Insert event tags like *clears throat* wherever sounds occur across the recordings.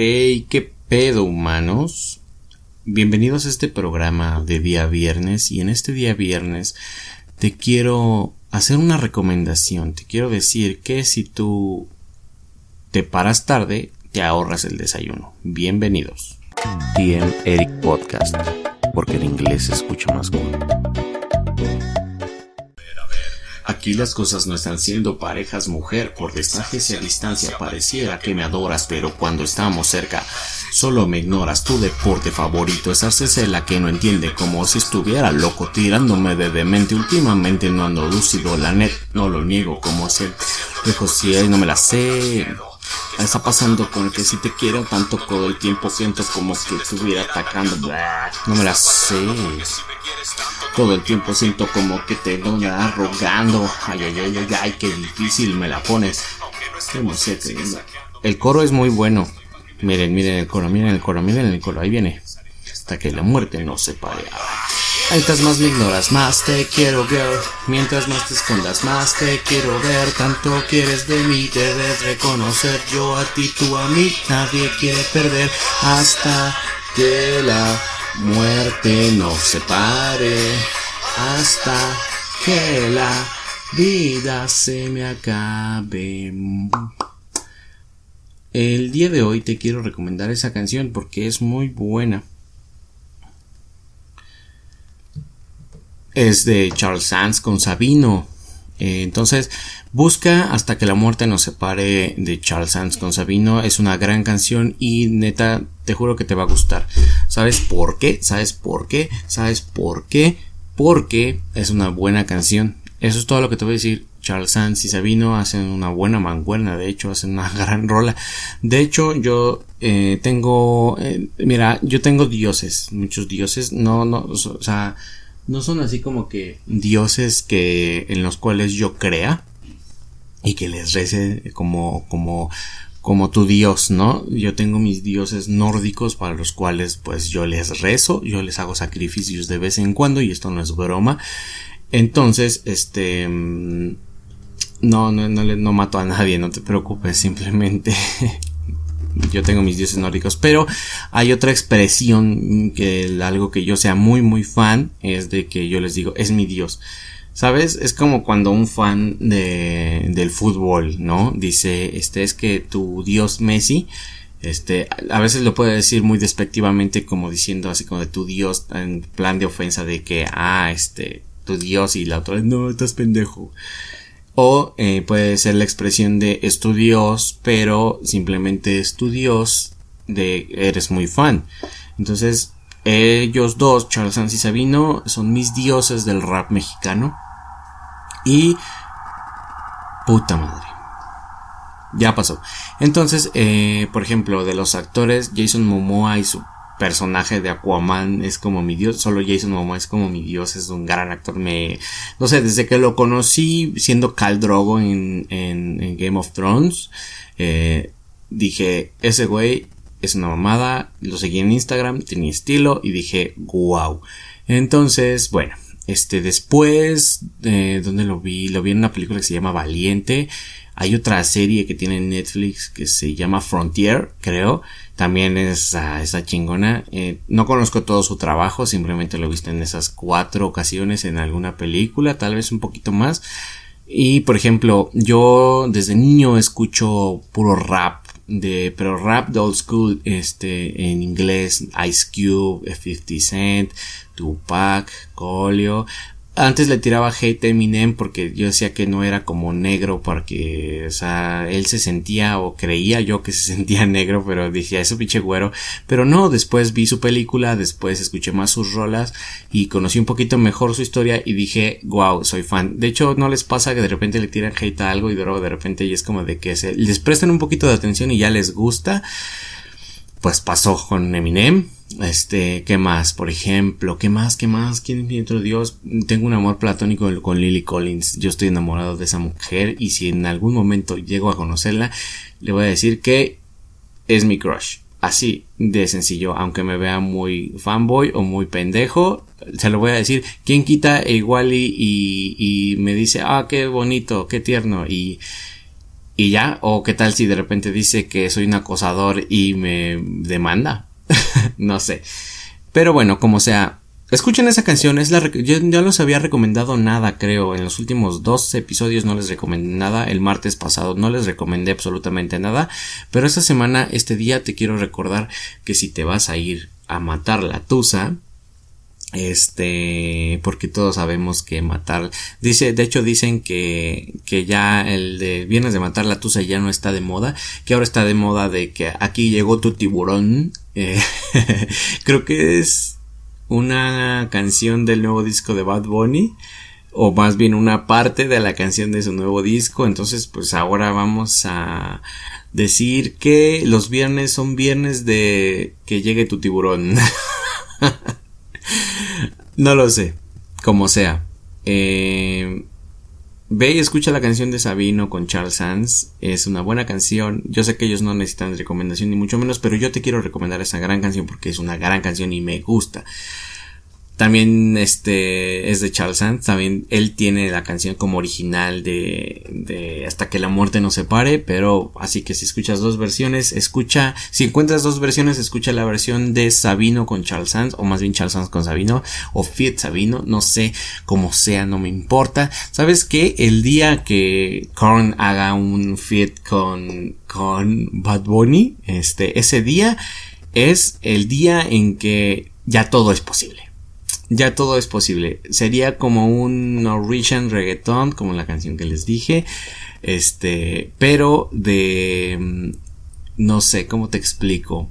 Hey, qué pedo, humanos. Bienvenidos a este programa de día viernes y en este día viernes te quiero hacer una recomendación. Te quiero decir que si tú te paras tarde, te ahorras el desayuno. Bienvenidos. TM Eric Podcast, porque en inglés se escucha más cool. Aquí las cosas no están siendo parejas mujer, por distancia y a distancia pareciera que me adoras, pero cuando estamos cerca solo me ignoras. Tu deporte favorito es hacerse la que no entiende, como si estuviera loco tirándome de demente. Últimamente no ando lúcido, la net no lo niego, como si el si no me la sé. Está pasando con el que si te quiero tanto todo el tiempo siento como que estuviera atacando. no me la sé. Todo el tiempo siento como que te anda rogando. Ay, ay, ay, ay, ay, qué difícil me la pones. El coro es muy bueno. Miren, miren el coro, miren el coro, miren el coro. Ahí viene. Hasta que la muerte nos separe. Mientras más me ignoras, más te quiero, girl. Mientras más te escondas, más te quiero ver. Tanto quieres de mí, debes reconocer. Yo a ti, tú a mí, nadie quiere perder. Hasta que la muerte nos separe. Hasta que la vida se me acabe. El día de hoy te quiero recomendar esa canción porque es muy buena. es de Charles Sands con Sabino. Eh, entonces, busca hasta que la muerte nos separe de Charles Sands con Sabino. Es una gran canción y neta, te juro que te va a gustar. ¿Sabes por qué? ¿Sabes por qué? ¿Sabes por qué? Porque es una buena canción. Eso es todo lo que te voy a decir. Charles Sands y Sabino hacen una buena manguerna, de hecho hacen una *laughs* gran rola. De hecho yo eh, tengo, eh, mira, yo tengo dioses, muchos dioses, no, no, o sea, no son así como que dioses que en los cuales yo crea y que les rece como como como tu dios, ¿no? Yo tengo mis dioses nórdicos para los cuales pues yo les rezo, yo les hago sacrificios de vez en cuando y esto no es broma. Entonces, este mm, no no no, no mato a nadie, no te preocupes, simplemente *laughs* yo tengo mis dioses nórdicos, pero hay otra expresión que algo que yo sea muy muy fan es de que yo les digo es mi dios. ¿Sabes? Es como cuando un fan de, del fútbol, ¿no? Dice, este es que tu dios Messi, este, a veces lo puede decir muy despectivamente como diciendo así como de tu dios en plan de ofensa de que, ah, este, tu dios y la otra, no, estás pendejo. O eh, puede ser la expresión de es tu Dios, pero simplemente es tu Dios de eres muy fan. Entonces, ellos dos, Charles Sanz y Sabino, son mis dioses del rap mexicano. Y... Puta madre. Ya pasó. Entonces, eh, por ejemplo, de los actores, Jason Momoa y su personaje de Aquaman es como mi dios, solo Jason Momoa es como mi dios, es un gran actor, me, no sé, desde que lo conocí siendo Cal Drogo en, en, Game of Thrones, eh, dije, ese güey es una mamada, lo seguí en Instagram, tenía estilo y dije, wow. Entonces, bueno, este, después, eh, donde lo vi? Lo vi en una película que se llama Valiente, hay otra serie que tiene Netflix que se llama Frontier, creo. También es uh, esa chingona. Eh, no conozco todo su trabajo, simplemente lo he visto en esas cuatro ocasiones en alguna película, tal vez un poquito más. Y por ejemplo, yo desde niño escucho puro rap de pero rap de old school este en inglés Ice Cube, 50 Cent, Tupac, Colio, antes le tiraba hate a Eminem porque yo decía que no era como negro porque, o sea, él se sentía o creía yo que se *laughs* sentía negro, pero dije, eso pinche güero. Pero no, después vi su película, después escuché más sus rolas y conocí un poquito mejor su historia y dije, wow, soy fan. De hecho, no les pasa que de repente le tiran hate a algo y luego de repente y es como de que se, les prestan un poquito de atención y ya les gusta. Pues pasó con Eminem este, ¿qué más? Por ejemplo, ¿qué más? ¿Qué más? ¿Quién es mi otro Dios? Tengo un amor platónico con Lily Collins. Yo estoy enamorado de esa mujer y si en algún momento llego a conocerla, le voy a decir que es mi crush. Así de sencillo, aunque me vea muy fanboy o muy pendejo, se lo voy a decir. ¿Quién quita igual y, y, y me dice, ah, qué bonito, qué tierno y y ya, o qué tal si de repente dice que soy un acosador y me demanda. *laughs* no sé. Pero bueno, como sea, escuchen esa canción, es la yo no les había recomendado nada, creo, en los últimos dos episodios no les recomendé nada, el martes pasado no les recomendé absolutamente nada, pero esta semana, este día te quiero recordar que si te vas a ir a matar la tusa, este porque todos sabemos que matar dice de hecho dicen que que ya el de viernes de matar la tusa ya no está de moda que ahora está de moda de que aquí llegó tu tiburón. Eh, *laughs* creo que es una canción del nuevo disco de Bad Bunny o más bien una parte de la canción de su nuevo disco. Entonces pues ahora vamos a decir que los viernes son viernes de que llegue tu tiburón *laughs* no lo sé. Como sea. Eh, ve y escucha la canción de Sabino con Charles Sands. Es una buena canción. Yo sé que ellos no necesitan recomendación ni mucho menos, pero yo te quiero recomendar esa gran canción porque es una gran canción y me gusta. También este es de Charles Sands, también él tiene la canción como original de, de Hasta que la muerte nos separe, pero así que si escuchas dos versiones, escucha, si encuentras dos versiones, escucha la versión de Sabino con Charles Sands, o más bien Charles Sands con Sabino, o Fiat Sabino, no sé, como sea, no me importa. ¿Sabes que El día que Korn haga un Fiat con, con Bad Bunny, este, ese día es el día en que ya todo es posible ya todo es posible. Sería como un Norwegian reggaeton, como la canción que les dije. Este, pero de, mm, no sé, ¿cómo te explico?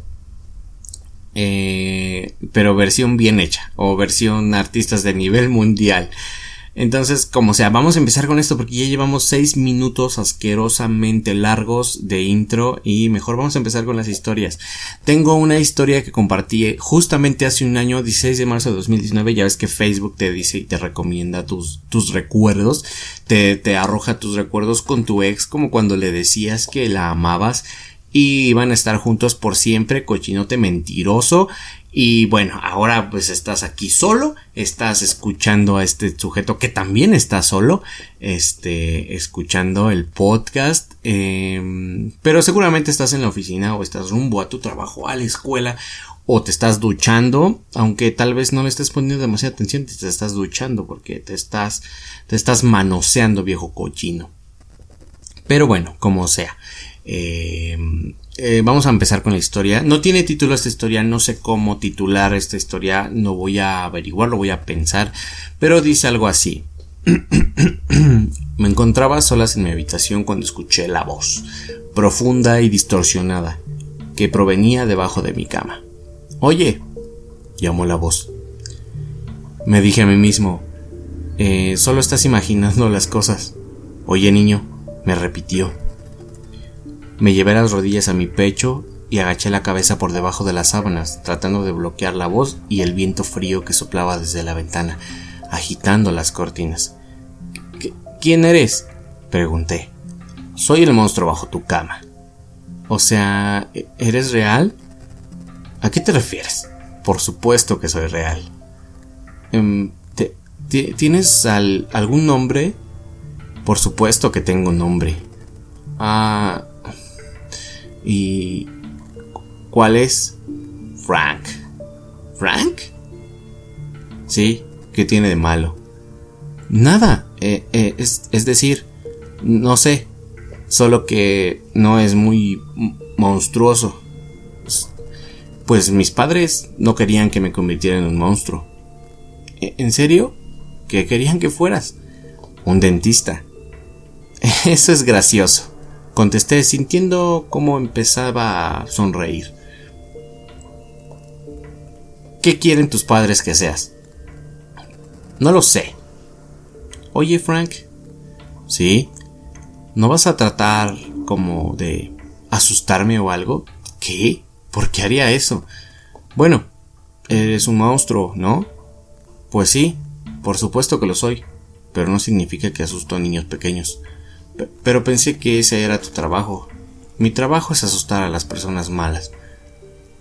Eh, pero versión bien hecha, o versión artistas de nivel mundial. Entonces, como sea, vamos a empezar con esto porque ya llevamos seis minutos asquerosamente largos de intro y mejor vamos a empezar con las historias. Tengo una historia que compartí justamente hace un año, 16 de marzo de 2019, ya ves que Facebook te dice y te recomienda tus, tus recuerdos, te, te arroja tus recuerdos con tu ex como cuando le decías que la amabas y iban a estar juntos por siempre, cochinote mentiroso, y bueno, ahora pues estás aquí solo, estás escuchando a este sujeto que también está solo, este, escuchando el podcast, em, pero seguramente estás en la oficina o estás rumbo a tu trabajo, a la escuela, o te estás duchando, aunque tal vez no le estés poniendo demasiada atención, te estás duchando porque te estás, te estás manoseando viejo cochino. Pero bueno, como sea. Eh, eh, vamos a empezar con la historia. No tiene título esta historia, no sé cómo titular esta historia, no voy a averiguarlo, voy a pensar, pero dice algo así. *clears throat* Me encontraba solas en mi habitación cuando escuché la voz, profunda y distorsionada, que provenía debajo de mi cama. Oye, llamó la voz. Me dije a mí mismo, eh, solo estás imaginando las cosas. Oye, niño, me repitió. Me llevé las rodillas a mi pecho y agaché la cabeza por debajo de las sábanas, tratando de bloquear la voz y el viento frío que soplaba desde la ventana, agitando las cortinas. ¿Quién eres? pregunté. Soy el monstruo bajo tu cama. O sea, ¿eres real? ¿A qué te refieres? Por supuesto que soy real. Em, ¿Tienes algún nombre? Por supuesto que tengo un nombre. Ah, ¿Y cuál es? Frank. ¿Frank? Sí, ¿qué tiene de malo? Nada, eh, eh, es, es decir, no sé, solo que no es muy monstruoso. Pues mis padres no querían que me convirtiera en un monstruo. ¿E-, ¿En serio? ¿Qué querían que fueras? Un dentista. *laughs* Eso es gracioso contesté sintiendo cómo empezaba a sonreír. ¿Qué quieren tus padres que seas? No lo sé. Oye, Frank. ¿Sí? ¿No vas a tratar como de asustarme o algo? ¿Qué? ¿Por qué haría eso? Bueno, eres un monstruo, ¿no? Pues sí, por supuesto que lo soy, pero no significa que asusto a niños pequeños. Pero pensé que ese era tu trabajo. Mi trabajo es asustar a las personas malas.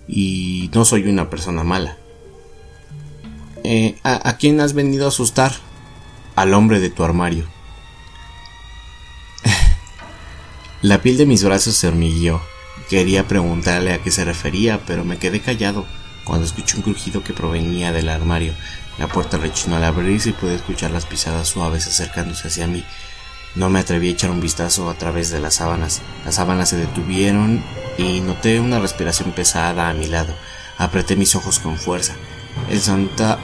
Y no soy una persona mala. Eh, ¿a, quién has venido a asustar? Al hombre de tu armario. *laughs* La piel de mis brazos se hormigueó. Quería preguntarle a qué se refería, pero me quedé callado cuando escuché un crujido que provenía del armario. La puerta rechinó al abrirse y pude escuchar las pisadas suaves acercándose hacia mí. No me atreví a echar un vistazo a través de las sábanas. Las sábanas se detuvieron y noté una respiración pesada a mi lado. Apreté mis ojos con fuerza. El,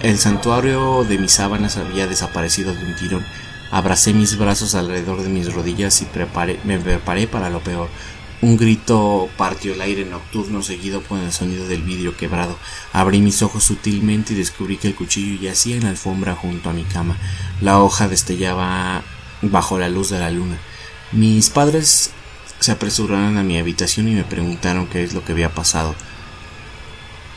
el santuario de mis sábanas había desaparecido de un tirón. Abracé mis brazos alrededor de mis rodillas y me preparé para lo peor. Un grito partió el aire nocturno seguido por el sonido del vidrio quebrado. Abrí mis ojos sutilmente y descubrí que el cuchillo yacía en la alfombra junto a mi cama. La hoja destellaba bajo la luz de la luna. Mis padres se apresuraron a mi habitación y me preguntaron qué es lo que había pasado.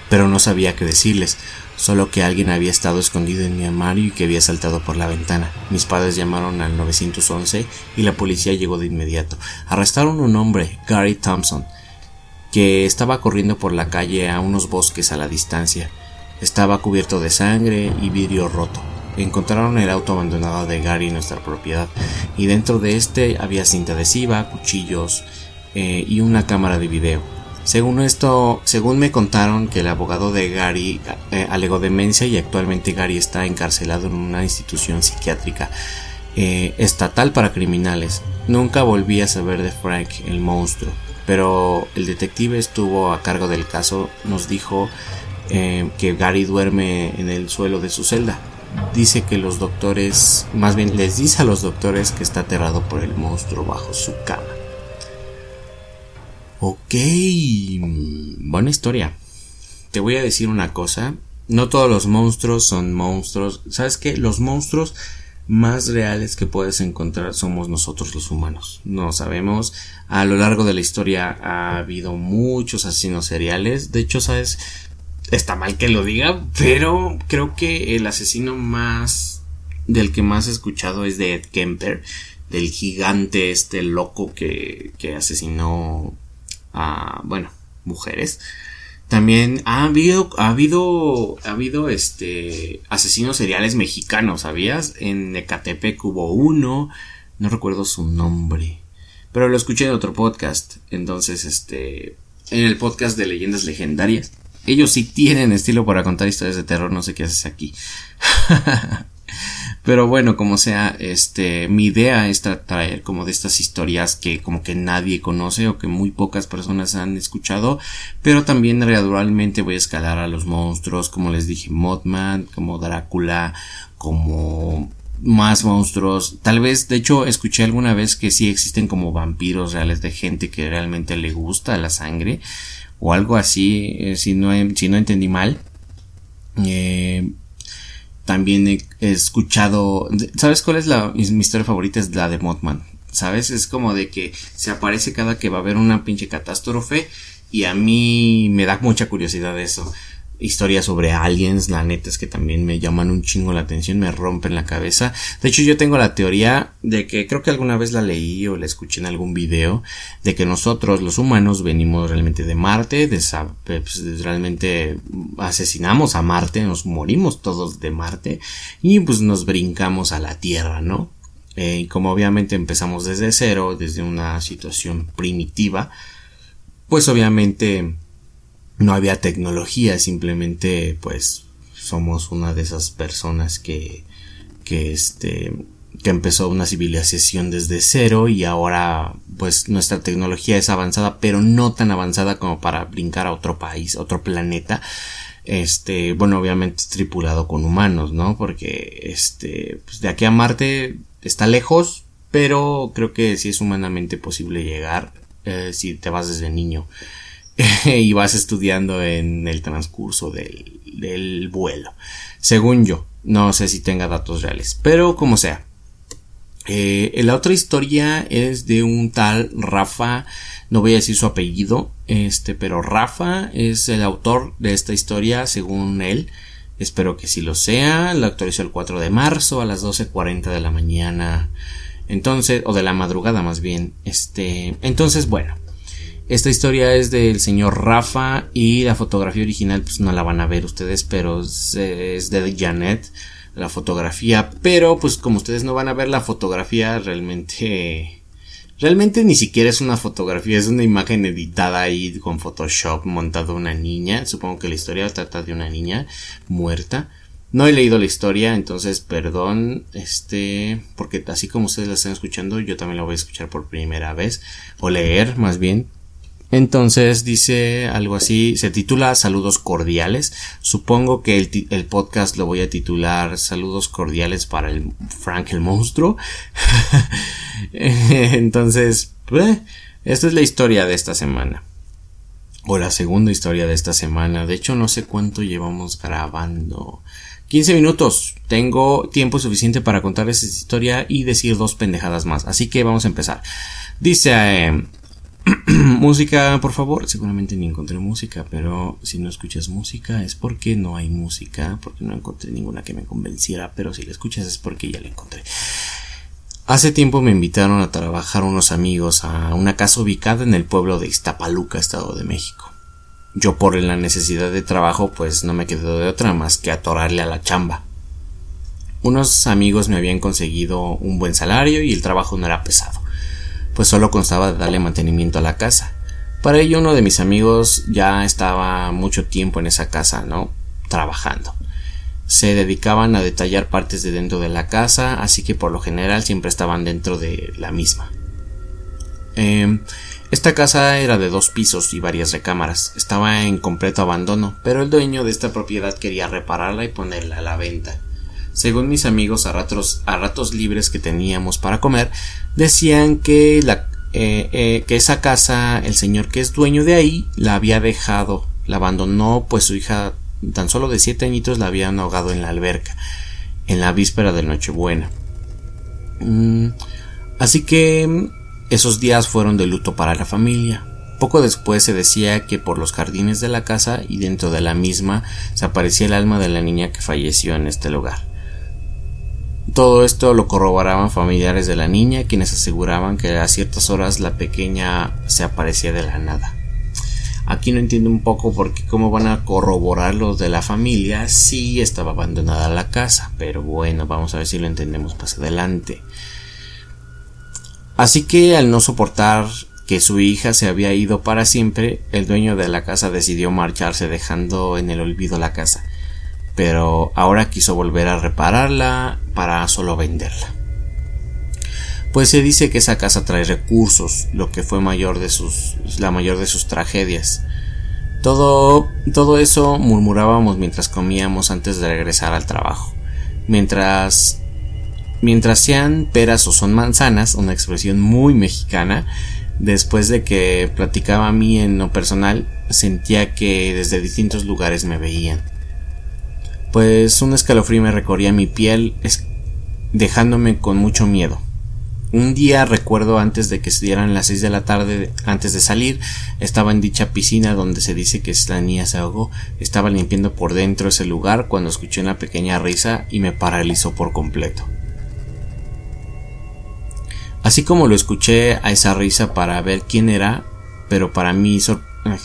Pero no sabía qué decirles, solo que alguien había estado escondido en mi armario y que había saltado por la ventana. Mis padres llamaron al 911 y la policía llegó de inmediato. Arrestaron a un hombre, Gary Thompson, que estaba corriendo por la calle a unos bosques a la distancia. Estaba cubierto de sangre y vidrio roto. Encontraron el auto abandonado de Gary en nuestra propiedad y dentro de este había cinta adhesiva, cuchillos eh, y una cámara de video. Según esto, según me contaron que el abogado de Gary eh, alegó demencia y actualmente Gary está encarcelado en una institución psiquiátrica eh, estatal para criminales. Nunca volví a saber de Frank, el monstruo, pero el detective estuvo a cargo del caso, nos dijo que Gary duerme en el suelo de su celda dice que los doctores, más bien les dice a los doctores que está aterrado por el monstruo bajo su cama. Ok, buena historia. Te voy a decir una cosa, no todos los monstruos son monstruos. ¿Sabes qué? Los monstruos más reales que puedes encontrar somos nosotros los humanos. No sabemos. A lo largo de la historia ha habido muchos asesinos seriales. De hecho, ¿sabes? Está mal que lo diga, pero creo que el asesino más del que más he escuchado es de Ed Kemper, del gigante este loco que, que asesinó a, bueno, mujeres. También ha habido, ha habido, ha habido este asesinos seriales mexicanos, ¿sabías? En Ecatepec hubo uno, no recuerdo su nombre, pero lo escuché en otro podcast. Entonces, este, en el podcast de leyendas legendarias ellos sí tienen estilo para contar historias de terror, no sé qué haces aquí. *laughs* Pero bueno, como sea, este, mi idea es traer como de estas historias que como que nadie conoce o que muy pocas personas han escuchado, pero también gradualmente voy a escalar a los monstruos, como les dije, Mothman, como Drácula, como más monstruos. Tal vez, de hecho, escuché alguna vez que sí existen como vampiros reales de gente que realmente le gusta la sangre o algo así, eh, si, no, si no entendí mal. Eh, también he, escuchado, ¿sabes cuál es la, mi historia favorita? Es la de Mothman, ¿sabes? Es como de que se aparece cada que va a haber una pinche catástrofe y a mí me da mucha curiosidad eso historias sobre aliens, la neta es que también me llaman un chingo la atención, me rompen la cabeza. De hecho, yo tengo la teoría de que creo que alguna vez la leí o la escuché en algún video, de que nosotros, los humanos, venimos realmente de Marte, pues, realmente asesinamos a Marte, nos morimos todos de Marte y pues nos brincamos a la Tierra, ¿no? Eh, y como obviamente empezamos desde cero, desde una situación primitiva, pues obviamente no había tecnología, simplemente pues somos una de esas personas que, que este, que empezó una civilización desde cero y ahora pues nuestra tecnología es avanzada, pero no tan avanzada como para brincar a otro país, otro planeta. Este, bueno, obviamente tripulado con humanos, ¿no? Porque este, pues de aquí a Marte está lejos, pero creo que sí es humanamente posible llegar eh, si te vas desde niño. *laughs* y vas estudiando en el transcurso del, vuelo. Según yo, no sé si tenga datos reales, pero como sea. Eh, la otra historia es de un tal Rafa, no voy a decir su apellido, este, pero Rafa es el autor de esta historia según él. Espero que sí lo sea. La actualizó el 4 de marzo a las 12.40 de la mañana. Entonces, o de la madrugada más bien. Este, entonces, bueno. Esta historia es del señor Rafa y la fotografía original pues no la van a ver ustedes, pero es, de Janet la fotografía, pero pues como ustedes no van a ver la fotografía realmente Realmente ni siquiera es una fotografía, es una imagen editada ahí con Photoshop montado una niña. Supongo que la historia trata de una niña muerta. No he leído la historia, entonces perdón, este, porque así como ustedes la están escuchando, yo también la voy a escuchar por primera vez, o leer más bien. Entonces dice algo así, se titula Saludos cordiales. Supongo que el, podcast lo voy a titular Saludos cordiales para el Frank el monstruo. *laughs* Entonces, pues, esta es la historia de esta semana. O la segunda historia de esta semana. De hecho, no sé cuánto llevamos grabando. 15 minutos. Tengo tiempo suficiente para contar esta historia y decir dos pendejadas más. Así que vamos a empezar. Dice eh, *clears throat* música, por favor. Seguramente ni encontré música, pero si no escuchas música es porque no hay música, porque no encontré ninguna que me convenciera, pero si la escuchas es porque ya la encontré. Hace tiempo me invitaron a trabajar unos amigos a una casa ubicada en el pueblo de Iztapaluca, Estado de México. Yo por la necesidad de trabajo pues no me quedó de otra más que atorarle a la chamba. Unos amigos me habían conseguido un buen salario y el trabajo no era pesado pues solo constaba de darle mantenimiento a la casa. Para ello uno de mis amigos ya estaba mucho tiempo en esa casa, ¿no? Trabajando. Se dedicaban a detallar partes de dentro de la casa, así que por lo general siempre estaban dentro de la misma. Em, esta casa era de dos pisos y varias recámaras. Estaba en completo abandono, pero el dueño de esta propiedad quería repararla y ponerla a la venta. Según mis amigos a ratos, a ratos libres que teníamos para comer, decían que, la, eh, eh, que esa casa, el señor que es dueño de ahí, la había dejado, la abandonó, pues su hija, tan solo de siete añitos, la habían ahogado en la alberca, en la víspera de Nochebuena. Mm, así que esos días fueron de luto para la familia. Poco después se decía que por los jardines de la casa y dentro de la misma se aparecía el alma de la niña que falleció en este lugar. Todo esto lo corroboraban familiares de la niña, quienes aseguraban que a ciertas horas la pequeña se aparecía de la nada. Aquí no entiendo un poco por qué cómo van a corroborar los de la familia si estaba abandonada la casa, pero bueno, vamos a ver si lo entendemos más adelante. Así que al no soportar que su hija se había ido para siempre, el dueño de la casa decidió marcharse dejando en el olvido la casa pero ahora quiso volver a repararla para solo venderla. Pues se dice que esa casa trae recursos, lo que fue mayor de sus, la mayor de sus tragedias. Todo, todo eso murmurábamos mientras comíamos antes de regresar al trabajo. Mientras, mientras sean peras o son manzanas, una expresión muy mexicana, después de que platicaba a mí en lo personal, sentía que desde distintos lugares me veían pues un escalofrío me recorría mi piel, dejándome con mucho miedo. Un día recuerdo antes de que se dieran las seis de la tarde, antes de salir, estaba en dicha piscina donde se dice que la niña se ahogó, estaba limpiando por dentro ese lugar cuando escuché una pequeña risa y me paralizó por completo. Así como lo escuché a esa risa para ver quién era, pero para mí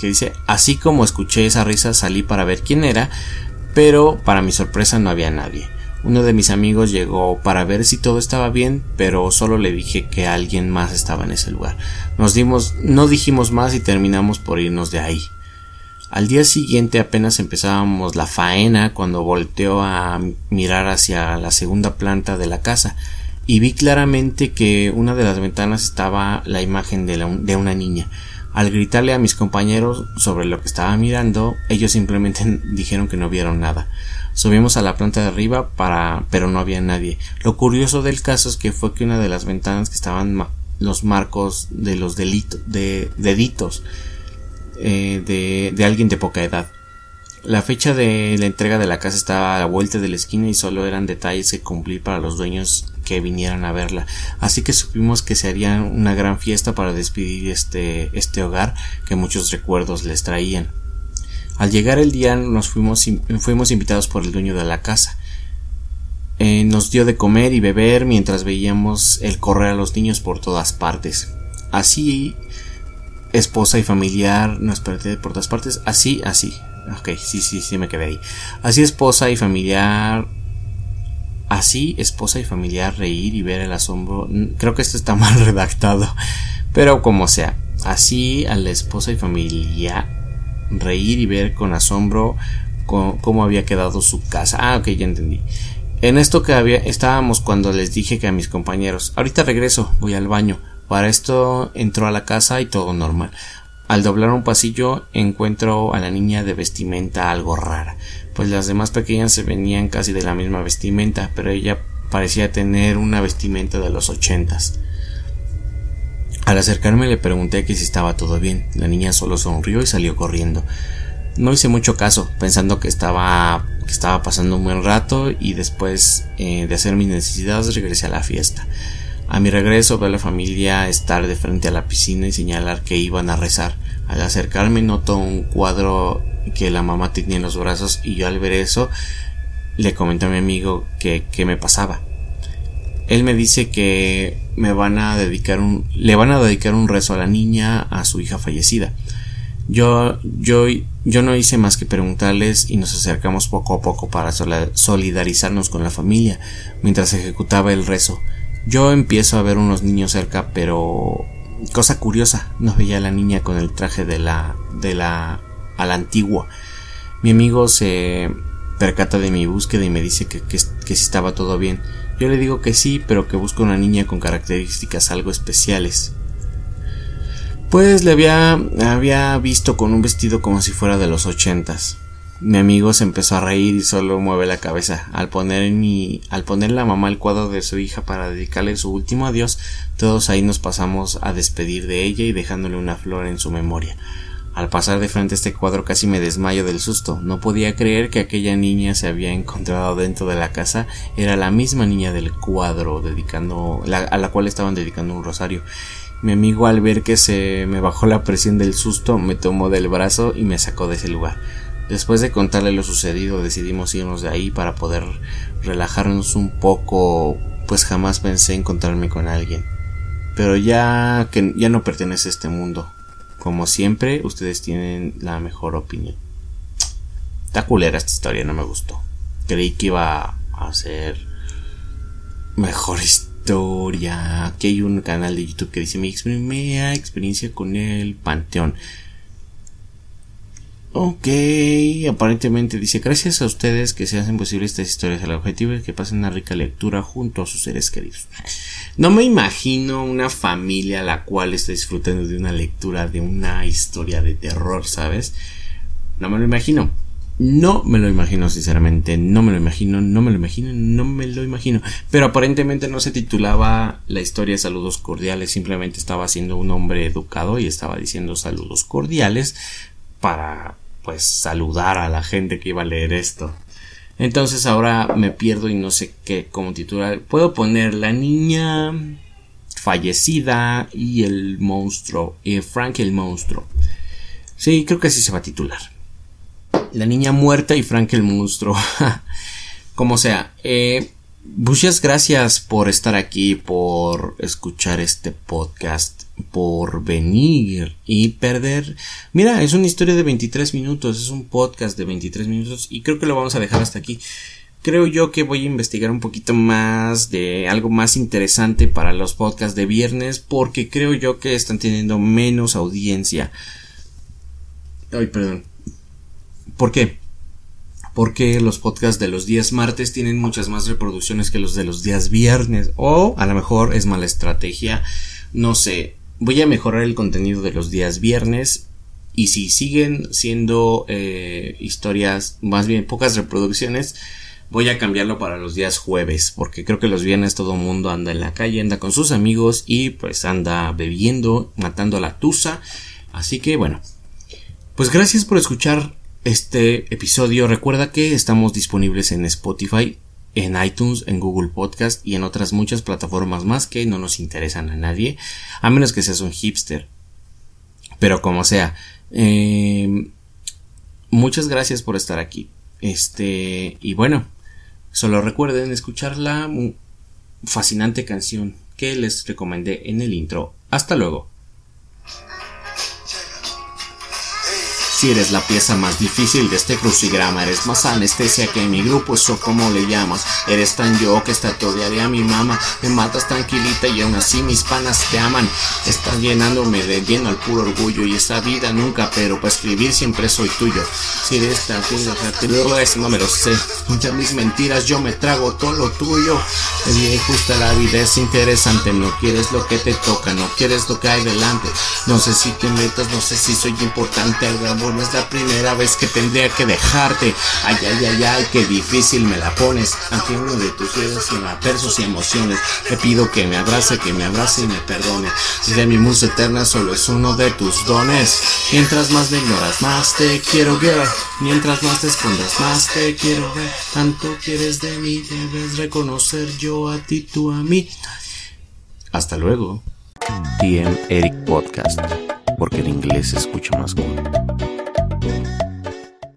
que dice, así como escuché esa risa salí para ver quién era, pero para mi sorpresa no había nadie. Uno de mis amigos llegó para ver si todo estaba bien, pero solo le dije que alguien más estaba en ese lugar. Nos dimos, no dijimos más y terminamos por irnos de ahí. Al día siguiente apenas empezábamos la faena cuando volteó a mirar hacia la segunda planta de la casa y vi claramente que una de las ventanas estaba la imagen de, de una niña. Al gritarle a mis compañeros sobre lo que estaba mirando, ellos simplemente *laughs* dijeron que no vieron nada. Subimos a la planta de arriba para pero no había nadie. Lo curioso del caso es que fue que una de las ventanas que estaban los marcos de los de deditos eh, de, de alguien de poca edad. La fecha de la entrega de la casa estaba a la vuelta de la esquina y solo eran detalles que cumplir para los dueños que vinieran a verla. Así que supimos que se haría una gran fiesta para despedir este, este hogar que muchos recuerdos les traían. Al llegar el día nos fuimos, fuimos invitados por el dueño de la casa. Eh, nos dio de comer y beber mientras veíamos el correr a los niños por todas partes. Así, esposa y familiar, nos espérate, por todas partes, así, así, Ok, sí, sí, sí me quedé ahí. Así esposa y familiar así esposa y familiar reír y ver el asombro. Creo que esto está *laughs* mal redactado, pero como sea, así a la esposa y familia reír y ver con asombro cómo había quedado su casa. Ah, ok, ya entendí. En esto que había, estábamos cuando les dije que a mis compañeros, ahorita regreso, voy al baño. Para esto entró a la casa y todo normal. Al doblar un pasillo encuentro a la niña de vestimenta algo rara, pues las demás pequeñas se venían casi de la misma vestimenta, pero ella parecía tener una vestimenta de los ochentas. Al acercarme le pregunté que si estaba todo bien. La niña solo sonrió y salió corriendo. No hice mucho caso, pensando que estaba, que estaba pasando un buen rato y después eh, de hacer mis necesidades regresé a la fiesta. A mi regreso veo a la familia estar de frente a la piscina y señalar que iban a rezar. Al acercarme noto un cuadro que la mamá tenía en los brazos y yo al ver eso le comenté a mi amigo que, que me pasaba. Él me dice que me van a dedicar un, le van a dedicar un rezo a la niña, a su hija fallecida. Yo, yo, yo no hice más que preguntarles y nos acercamos poco a poco para solidarizarnos con la familia mientras ejecutaba el rezo. Yo empiezo a ver unos niños cerca, pero cosa curiosa, no veía a la niña con el traje de la de la a la antigua. Mi amigo se percata de mi búsqueda y me dice que, que, que si estaba todo bien. Yo le digo que sí, pero que busco una niña con características algo especiales. Pues le había, había visto con un vestido como si fuera de los ochentas. Mi amigo se empezó a reír y solo mueve la cabeza. Al poner mi, al poner la mamá el cuadro de su hija para dedicarle su último adiós, todos ahí nos pasamos a despedir de ella y dejándole una flor en su memoria. Al pasar de frente a este cuadro casi me desmayo del susto. No podía creer que aquella niña se había encontrado dentro de la casa. Era la misma niña del cuadro dedicando, a la cual estaban dedicando un rosario. Mi amigo al ver que se me bajó la presión del susto me tomó del brazo y me sacó de ese lugar. Después de contarle lo sucedido decidimos irnos de ahí para poder relajarnos un poco, pues jamás pensé encontrarme con alguien. Pero ya que ya no pertenece a este mundo. Como siempre, ustedes tienen la mejor opinión. Está culera esta historia, no me gustó. Creí que iba a ser mejor historia. Aquí hay un canal de YouTube que dice mi primera experiencia con el Panteón. Ok, aparentemente dice gracias a ustedes que se hacen posibles estas historias. El objetivo es que pasen una rica lectura junto a sus seres queridos. No me imagino una familia a la cual está disfrutando de una lectura de una historia de terror, ¿sabes? No me lo imagino. No me lo imagino, sinceramente. No me lo imagino, no me lo imagino, no me lo imagino. Pero aparentemente no se titulaba la historia Saludos Cordiales. Simplemente estaba siendo un hombre educado y estaba diciendo saludos cordiales para pues saludar a la gente que iba a leer esto. Entonces ahora me pierdo y no sé qué como titular. Puedo poner la niña fallecida y el monstruo. y Frank el monstruo. Sí, creo que así se va a titular. La niña muerta y Frank el monstruo. *laughs* como sea. Eh, muchas gracias por estar aquí, por escuchar este podcast por venir y perder. Mira, es una historia de 23 minutos, es un podcast de 23 minutos y creo que lo vamos a dejar hasta aquí. Creo yo que voy a investigar un poquito más de algo más interesante para los podcasts de viernes porque creo yo que están teniendo menos audiencia. Ay, perdón. ¿Por qué? Porque los podcasts de los días martes tienen muchas más reproducciones que los de los días viernes. O a lo mejor es mala estrategia. No sé voy a mejorar el contenido de los días viernes y si siguen siendo eh, historias más bien pocas reproducciones voy a cambiarlo para los días jueves porque creo que los viernes todo el mundo anda en la calle anda con sus amigos y pues anda bebiendo matando a la tusa. Así que bueno pues gracias por escuchar este episodio. Recuerda que estamos disponibles en Spotify en iTunes, en Google Podcast y en otras muchas plataformas más que no nos interesan a nadie, a menos que seas un hipster. Pero como sea, em, muchas gracias por estar aquí. Este, y bueno, solo recuerden escuchar la fascinante canción que les recomendé en el intro. Hasta luego. Si eres la pieza más difícil de este crucigrama, eres más anestesia que mi grupo, eso como le llaman. Eres tan yo que estatuaría a mi mamá. Me matas tranquilita y aún así mis panas te aman. Estás llenándome de lleno al puro orgullo y esa vida nunca, pero para escribir siempre soy tuyo. Si eres tan eso no me lo sé. Muchas mis mentiras yo me trago todo lo tuyo. Es bien justa la vida, es interesante. No quieres lo que te toca, no quieres lo que hay delante. No sé si te metas, no sé si soy importante. El no es la primera vez que tendría que dejarte. Ay, ay, ay, ay, qué difícil me la pones. Ante uno de tus dedos y versos y emociones. Te pido que me abrace, que me abrace y me perdone. Si de mi musa eterna solo es uno de tus dones. Mientras más me ignoras, más te quiero ver. Mientras más te escondas, más te quiero ver. Tanto quieres de mí, debes reconocer yo a ti, tú a mí. Hasta luego. TM Eric Podcast, porque en inglés se escucha más cool.